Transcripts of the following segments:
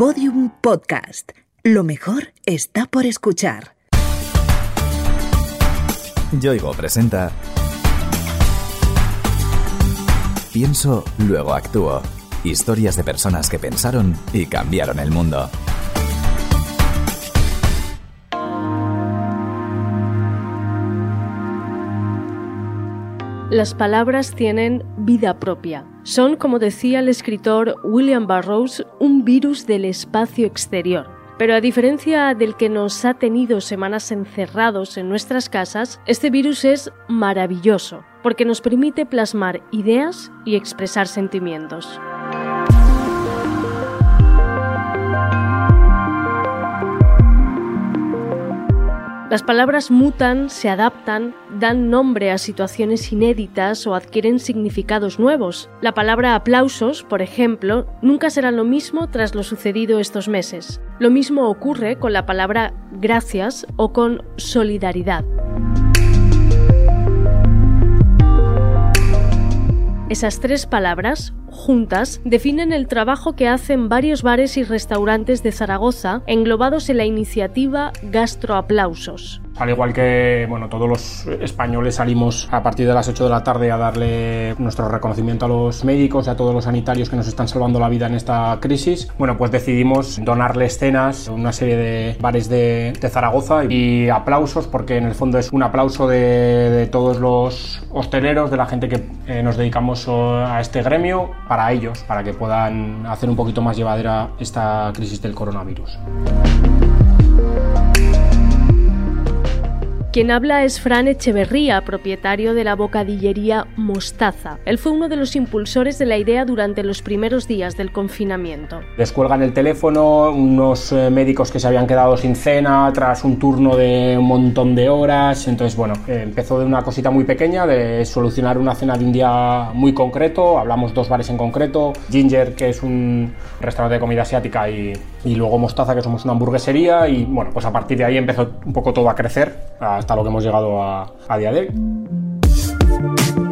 Podium Podcast. Lo mejor está por escuchar. Yoigo presenta Pienso, luego actúo. Historias de personas que pensaron y cambiaron el mundo. Las palabras tienen vida propia. Son, como decía el escritor William Burroughs, un virus del espacio exterior. Pero a diferencia del que nos ha tenido semanas encerrados en nuestras casas, este virus es maravilloso, porque nos permite plasmar ideas y expresar sentimientos. Las palabras mutan, se adaptan, dan nombre a situaciones inéditas o adquieren significados nuevos. La palabra aplausos, por ejemplo, nunca será lo mismo tras lo sucedido estos meses. Lo mismo ocurre con la palabra gracias o con solidaridad. Esas tres palabras, juntas, definen el trabajo que hacen varios bares y restaurantes de Zaragoza, englobados en la iniciativa Gastroaplausos. Al igual que bueno, todos los españoles salimos a partir de las 8 de la tarde a darle nuestro reconocimiento a los médicos y a todos los sanitarios que nos están salvando la vida en esta crisis, bueno, pues decidimos donarle escenas una serie de bares de, Zaragoza y aplausos porque en el fondo es un aplauso de, de todos los hosteleros, de la gente que eh, nos dedicamos a este gremio, para ellos, para que puedan hacer un poquito más llevadera esta crisis del coronavirus. Quien habla es Fran Echeverría, propietario de la bocadillería Mostaza. Él fue uno de los impulsores de la idea durante los primeros días del confinamiento. Les cuelgan el teléfono unos eh, médicos que se habían quedado sin cena tras un turno de un montón de horas. Entonces, bueno, eh, empezó de una cosita muy pequeña, de solucionar una cena de un día muy concreto. Hablamos dos bares en concreto. Ginger, que es un restaurante de comida asiática, y, y luego Mostaza, que somos una hamburguesería. Y bueno, pues a partir de ahí empezó un poco todo a crecer hasta lo que hemos llegado a, a día de hoy.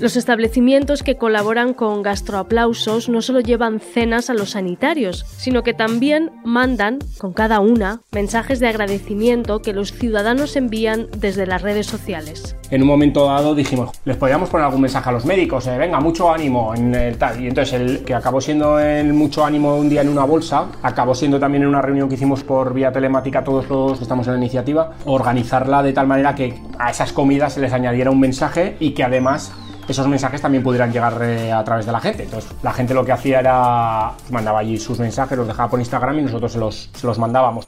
Los establecimientos que colaboran con gastroaplausos no solo llevan cenas a los sanitarios, sino que también mandan, con cada una, mensajes de agradecimiento que los ciudadanos envían desde las redes sociales. En un momento dado dijimos, les podríamos poner algún mensaje a los médicos, eh, venga, mucho ánimo en el tal. Y entonces el que acabó siendo el mucho ánimo un día en una bolsa, acabó siendo también en una reunión que hicimos por vía telemática todos los que estamos en la iniciativa, organizarla de tal manera que a esas comidas se les añadiera un mensaje y que además esos mensajes también pudieran llegar eh, a través de la gente. Entonces, la gente lo que hacía era mandaba allí sus mensajes, los dejaba por Instagram y nosotros se los, se los mandábamos.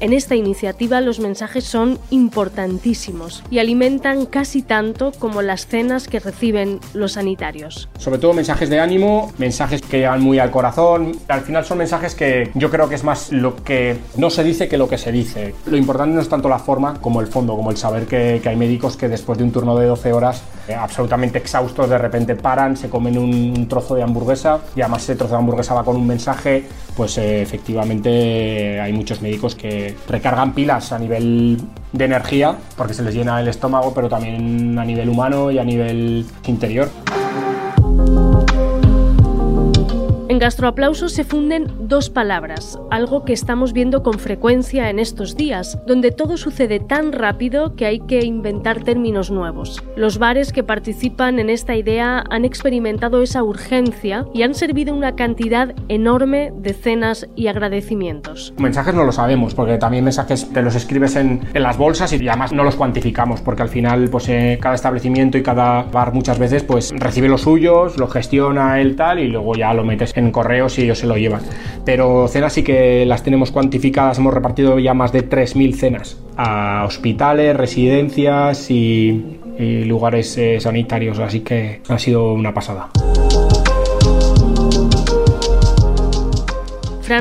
En esta iniciativa los mensajes son importantísimos y alimentan casi tanto como las cenas que reciben los sanitarios. Sobre todo mensajes de ánimo, mensajes que llegan muy al corazón. Al final son mensajes que yo creo que es más lo que no se dice que lo que se dice. Lo importante no es tanto la forma como el fondo, como el saber que, que hay médicos que después de un turno de 12 horas absolutamente exhaustos de repente paran, se comen un trozo de hamburguesa y además ese trozo de hamburguesa va con un mensaje, pues eh, efectivamente hay muchos médicos que recargan pilas a nivel de energía porque se les llena el estómago, pero también a nivel humano y a nivel interior. En gastroaplausos se funden dos palabras, algo que estamos viendo con frecuencia en estos días, donde todo sucede tan rápido que hay que inventar términos nuevos. Los bares que participan en esta idea han experimentado esa urgencia y han servido una cantidad enorme de cenas y agradecimientos. Mensajes no lo sabemos, porque también mensajes te los escribes en, en las bolsas y además no los cuantificamos, porque al final pues eh, cada establecimiento y cada bar muchas veces pues recibe los suyos, lo gestiona él tal y luego ya lo metes en correos y ellos se lo llevan. Pero cenas sí que las tenemos cuantificadas, hemos repartido ya más de 3.000 cenas a hospitales, residencias y, lugares eh, sanitarios, así que ha sido una pasada.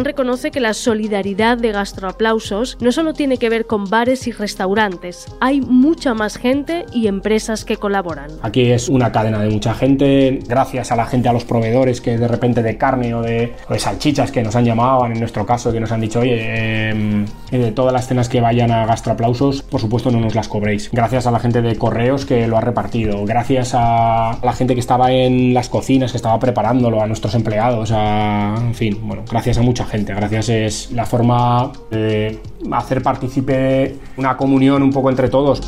Reconoce que la solidaridad de gastroaplausos no solo tiene que ver con bares y restaurantes, hay mucha más gente y empresas que colaboran. Aquí es una cadena de mucha gente, gracias a la gente, a los proveedores que de repente de carne o de, salchichas que nos han llamado, en nuestro caso, que nos han dicho, oye, em, de todas las cenas que vayan a gastroaplausos, por supuesto no nos las cobréis. Gracias a la gente de correos que lo ha repartido, gracias a la gente que estaba en las cocinas, que estaba preparándolo, a nuestros empleados, a, en fin, bueno, gracias a mucha gente. Gracias es la forma de hacer partícipe una comunión un poco entre todos.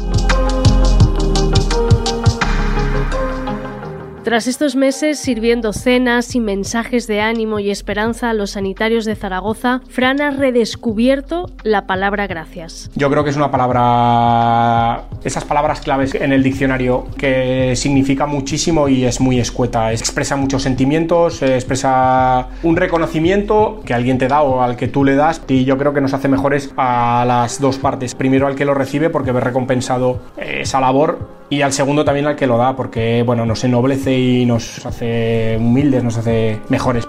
Tras estos meses sirviendo cenas y mensajes de ánimo y esperanza a los sanitarios de Zaragoza, Fran ha redescubierto la palabra gracias. Yo creo que es una palabra, esas palabras claves en el diccionario que significa muchísimo y es muy escueta. Expresa muchos sentimientos, expresa un reconocimiento que alguien te da o al que tú le das y yo creo que nos hace mejores a las dos partes. Primero al que lo recibe porque ve recompensado esa labor y al segundo también al que lo da porque bueno, nos ennoblece y nos hace humildes, nos hace mejores.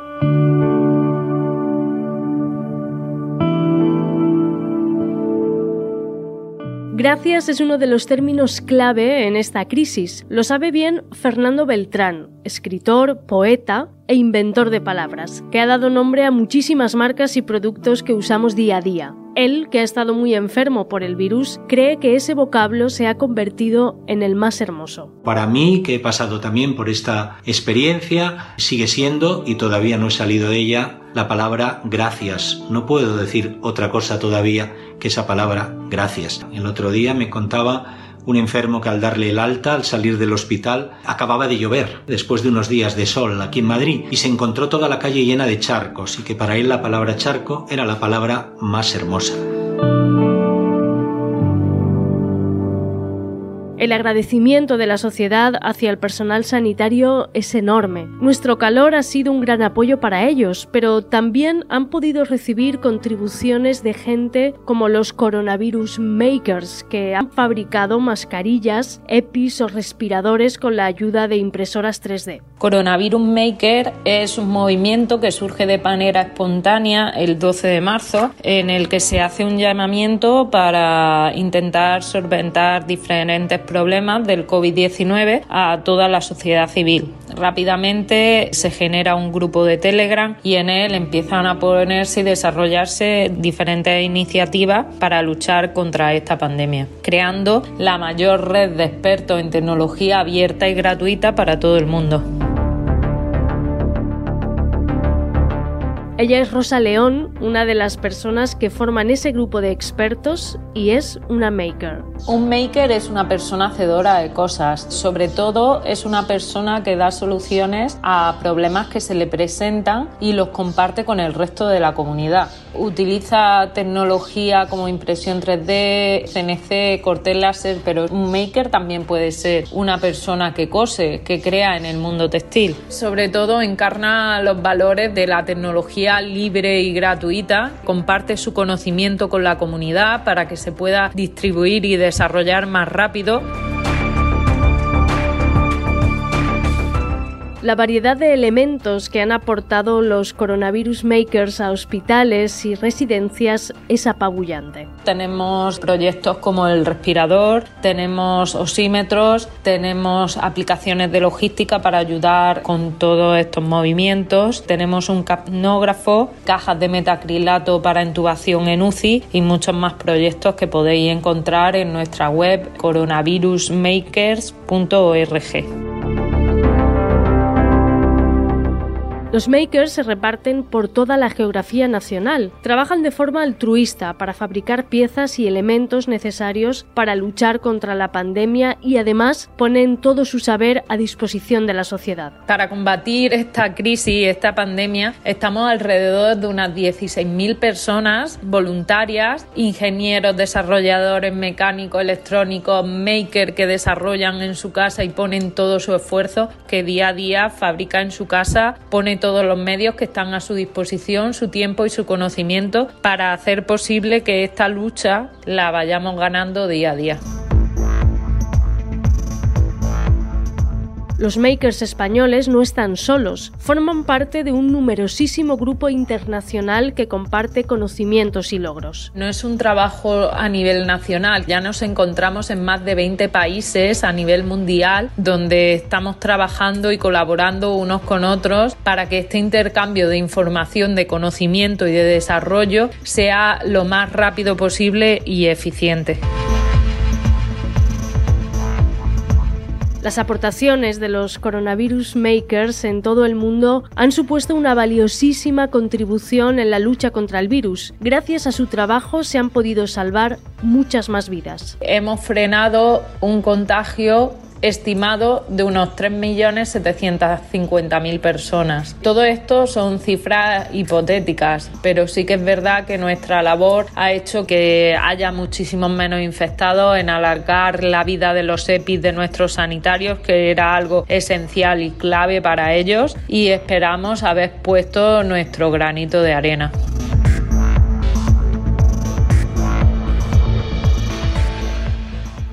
Gracias es uno de los términos clave en esta crisis. Lo sabe bien Fernando Beltrán, escritor, poeta e inventor de palabras, que ha dado nombre a muchísimas marcas y productos que usamos día a día. Él, que ha estado muy enfermo por el virus, cree que ese vocablo se ha convertido en el más hermoso. Para mí, que he pasado también por esta experiencia, sigue siendo, y todavía no he salido de ella, la palabra gracias. No puedo decir otra cosa todavía que esa palabra gracias. El otro día me contaba un enfermo que al darle el alta, al salir del hospital, acababa de llover, después de unos días de sol aquí en Madrid, y se encontró toda la calle llena de charcos, y que para él la palabra charco era la palabra más hermosa. El agradecimiento de la sociedad hacia el personal sanitario es enorme. Nuestro calor ha sido un gran apoyo para ellos, pero también han podido recibir contribuciones de gente como los coronavirus makers, que han fabricado mascarillas, EPIs o respiradores con la ayuda de impresoras 3D. Coronavirus Maker es un movimiento que surge de manera espontánea el 12 de marzo, en el que se hace un llamamiento para intentar solventar diferentes problemas del COVID-19 a toda la sociedad civil. Rápidamente se genera un grupo de Telegram y en él empiezan a ponerse y desarrollarse diferentes iniciativas para luchar contra esta pandemia, creando la mayor red de expertos en tecnología abierta y gratuita para todo el mundo. Ella es Rosa León, una de las personas que forman ese grupo de expertos y es una maker. Un maker es una persona hacedora de cosas, sobre todo es una persona que da soluciones a problemas que se le presentan y los comparte con el resto de la comunidad. Utiliza tecnología como impresión 3D, CNC, cortel láser, pero un maker también puede ser una persona que cose, que crea en el mundo textil. Sobre todo encarna los valores de la tecnología libre y gratuita, comparte su conocimiento con la comunidad para que se pueda distribuir y desarrollar más rápido. La variedad de elementos que han aportado los coronavirus makers a hospitales y residencias es apabullante. Tenemos proyectos como el respirador, tenemos osímetros, tenemos aplicaciones de logística para ayudar con todos estos movimientos, tenemos un capnógrafo, cajas de metacrilato para intubación en UCI y muchos más proyectos que podéis encontrar en nuestra web coronavirusmakers.org. Los makers se reparten por toda la geografía nacional. Trabajan de forma altruista para fabricar piezas y elementos necesarios para luchar contra la pandemia y además ponen todo su saber a disposición de la sociedad. Para combatir esta crisis, esta pandemia, estamos alrededor de unas 16.000 personas voluntarias, ingenieros, desarrolladores mecánicos, electrónicos, makers que desarrollan en su casa y ponen todo su esfuerzo, que día a día fabrica en su casa, pone todos los medios que están a su disposición, su tiempo y su conocimiento para hacer posible que esta lucha la vayamos ganando día a día. Los makers españoles no están solos, forman parte de un numerosísimo grupo internacional que comparte conocimientos y logros. No es un trabajo a nivel nacional, ya nos encontramos en más de 20 países a nivel mundial donde estamos trabajando y colaborando unos con otros para que este intercambio de información, de conocimiento y de desarrollo sea lo más rápido posible y eficiente. Las aportaciones de los coronavirus makers en todo el mundo han supuesto una valiosísima contribución en la lucha contra el virus. Gracias a su trabajo se han podido salvar muchas más vidas. Hemos frenado un contagio estimado de unos 3.750.000 personas. Todo esto son cifras hipotéticas, pero sí que es verdad que nuestra labor ha hecho que haya muchísimos menos infectados en alargar la vida de los EPIs de nuestros sanitarios, que era algo esencial y clave para ellos, y esperamos haber puesto nuestro granito de arena.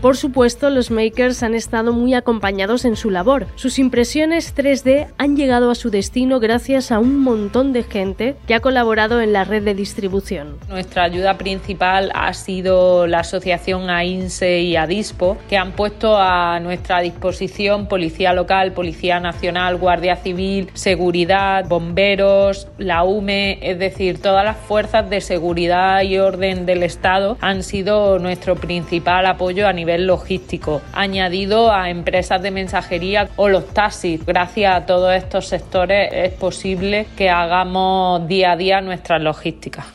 Por supuesto, los makers han estado muy acompañados en su labor. Sus impresiones 3D han llegado a su destino gracias a un montón de gente que ha colaborado en la red de distribución. Nuestra ayuda principal ha sido la asociación AINSE y ADISPO, que han puesto a nuestra disposición policía local, policía nacional, guardia civil, seguridad, bomberos, la UME, es decir, todas las fuerzas de seguridad y orden del Estado han sido nuestro principal apoyo a nivel logístico, añadido a empresas de mensajería o los taxis. Gracias a todos estos sectores es posible que hagamos día a día nuestra logística.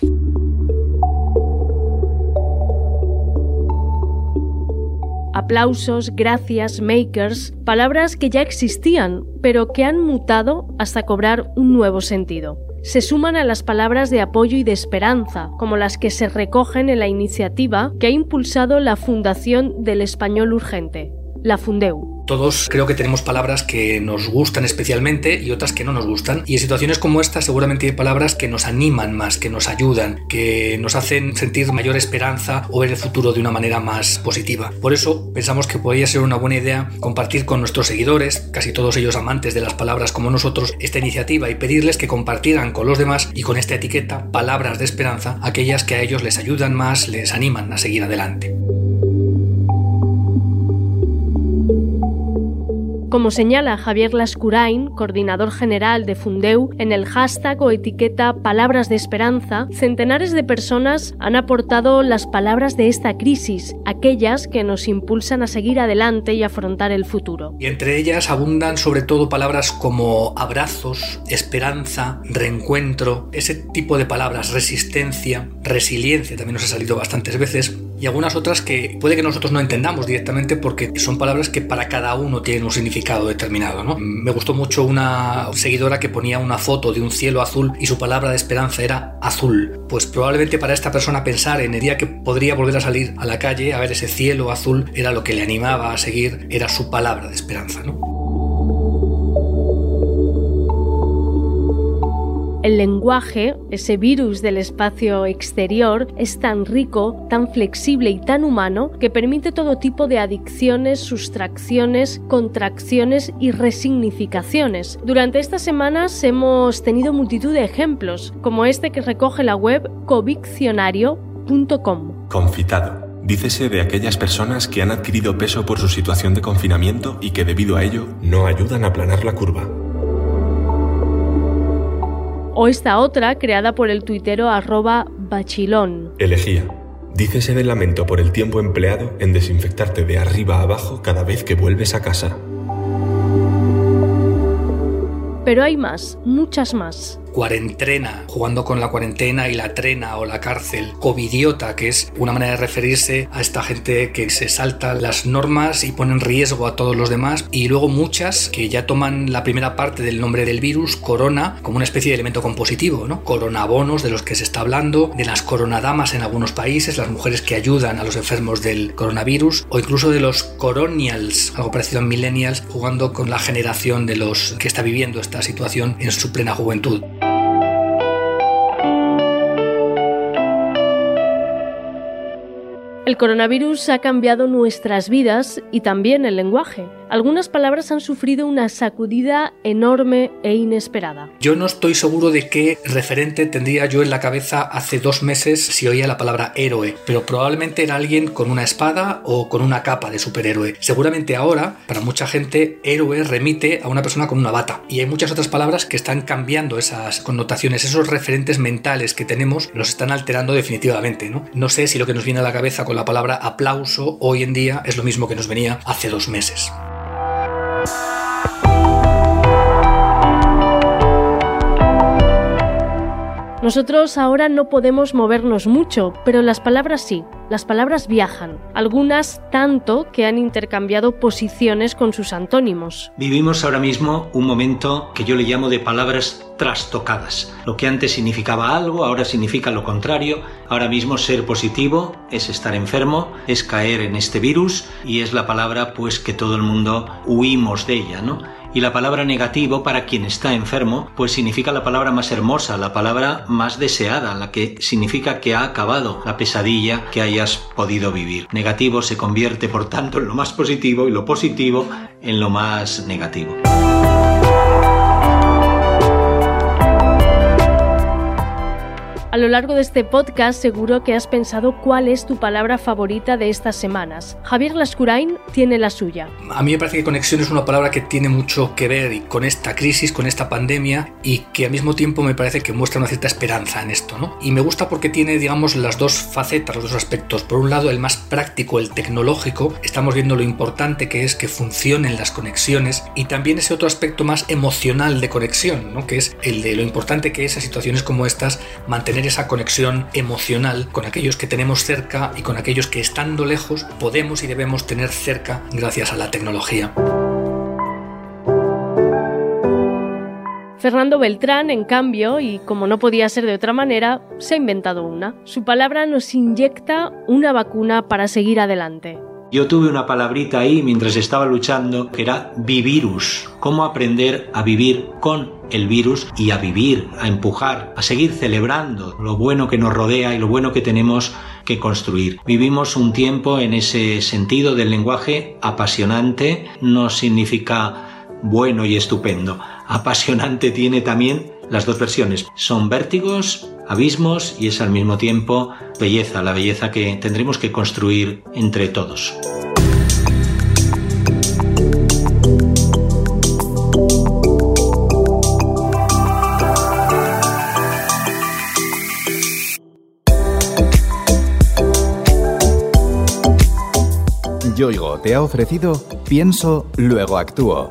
Aplausos, gracias, makers, palabras que ya existían, pero que han mutado hasta cobrar un nuevo sentido se suman a las palabras de apoyo y de esperanza, como las que se recogen en la iniciativa que ha impulsado la Fundación del Español Urgente, la Fundeu. Todos creo que tenemos palabras que nos gustan especialmente y otras que no nos gustan. Y en situaciones como esta seguramente hay palabras que nos animan más, que nos ayudan, que nos hacen sentir mayor esperanza o ver el futuro de una manera más positiva. Por eso pensamos que podría ser una buena idea compartir con nuestros seguidores, casi todos ellos amantes de las palabras como nosotros, esta iniciativa y pedirles que compartieran con los demás y con esta etiqueta palabras de esperanza aquellas que a ellos les ayudan más, les animan a seguir adelante. Como señala Javier Lascurain, coordinador general de Fundeu, en el hashtag o etiqueta Palabras de Esperanza, centenares de personas han aportado las palabras de esta crisis, aquellas que nos impulsan a seguir adelante y afrontar el futuro. Y entre ellas abundan sobre todo palabras como abrazos, esperanza, reencuentro, ese tipo de palabras, resistencia, resiliencia, también nos ha salido bastantes veces, y algunas otras que puede que nosotros no entendamos directamente porque son palabras que para cada uno tienen un significado determinado. ¿no? Me gustó mucho una seguidora que ponía una foto de un cielo azul y su palabra de esperanza era azul. Pues probablemente para esta persona pensar en el día que podría volver a salir a la calle a ver ese cielo azul era lo que le animaba a seguir, era su palabra de esperanza. ¿no? El lenguaje, ese virus del espacio exterior, es tan rico, tan flexible y tan humano que permite todo tipo de adicciones, sustracciones, contracciones y resignificaciones. Durante estas semanas hemos tenido multitud de ejemplos, como este que recoge la web coviccionario.com. Confitado. Dícese de aquellas personas que han adquirido peso por su situación de confinamiento y que debido a ello no ayudan a aplanar la curva. O esta otra, creada por el tuitero arroba bachilón. Elegía. Dícese del lamento por el tiempo empleado en desinfectarte de arriba a abajo cada vez que vuelves a casa. Pero hay más, muchas más cuarentena, jugando con la cuarentena y la trena o la cárcel, covidiota, que es una manera de referirse a esta gente que se salta las normas y pone en riesgo a todos los demás, y luego muchas que ya toman la primera parte del nombre del virus, corona, como una especie de elemento compositivo, ¿no? Coronabonos de los que se está hablando, de las coronadamas en algunos países, las mujeres que ayudan a los enfermos del coronavirus, o incluso de los coronials, algo parecido a millennials, jugando con la generación de los que está viviendo esta situación en su plena juventud. El coronavirus ha cambiado nuestras vidas y también el lenguaje. Algunas palabras han sufrido una sacudida enorme e inesperada. Yo no estoy seguro de qué referente tendría yo en la cabeza hace dos meses si oía la palabra héroe, pero probablemente era alguien con una espada o con una capa de superhéroe. Seguramente ahora, para mucha gente, héroe remite a una persona con una bata. Y hay muchas otras palabras que están cambiando esas connotaciones, esos referentes mentales que tenemos los están alterando definitivamente. ¿no? sé si lo que nos viene a la cabeza con la palabra aplauso hoy en día es lo mismo que nos venía hace dos meses. Nosotros ahora no podemos movernos mucho, pero las palabras sí, las palabras viajan, algunas tanto que han intercambiado posiciones con sus antónimos. Vivimos ahora mismo un momento que yo le llamo de palabras trastocadas. Lo que antes significaba algo, ahora significa lo contrario. Ahora mismo ser positivo es estar enfermo, es caer en este virus y es la palabra pues que todo el mundo huimos de ella, ¿no? Y la palabra negativo para quien está enfermo, pues significa la palabra más hermosa, la palabra más deseada, la que significa que ha acabado la pesadilla que hayas podido vivir. Negativo se convierte, por tanto, en lo más positivo y lo positivo en lo más negativo. A lo largo de este podcast seguro que has pensado cuál es tu palabra favorita de estas semanas. Javier Lascurain tiene la suya. A mí me parece que conexión es una palabra que tiene mucho que ver con esta crisis, con esta pandemia y que al mismo tiempo me parece que muestra una cierta esperanza en esto, ¿no? Y me gusta porque tiene, digamos, las dos facetas, los dos aspectos. Por un lado, el más práctico, el tecnológico, estamos viendo lo importante que es que funcionen las conexiones y también ese otro aspecto más emocional de conexión, ¿no? Que es el de lo importante que es a situaciones como estas mantener esa conexión emocional con aquellos que tenemos cerca y con aquellos que estando lejos podemos y debemos tener cerca gracias a la tecnología. Fernando Beltrán, en cambio, y como no podía ser de otra manera, se ha inventado una. Su palabra nos inyecta una vacuna para seguir adelante. Yo tuve una palabrita ahí mientras estaba luchando que era vivirus. Cómo aprender a vivir con el virus y a vivir, a empujar, a seguir celebrando lo bueno que nos rodea y lo bueno que tenemos que construir. Vivimos un tiempo en ese sentido del lenguaje apasionante, no significa bueno y estupendo. Apasionante tiene también las dos versiones. Son vértigos, abismos y es al mismo tiempo belleza, la belleza que tendremos que construir entre todos. Yoigo te ha ofrecido Pienso, luego actúo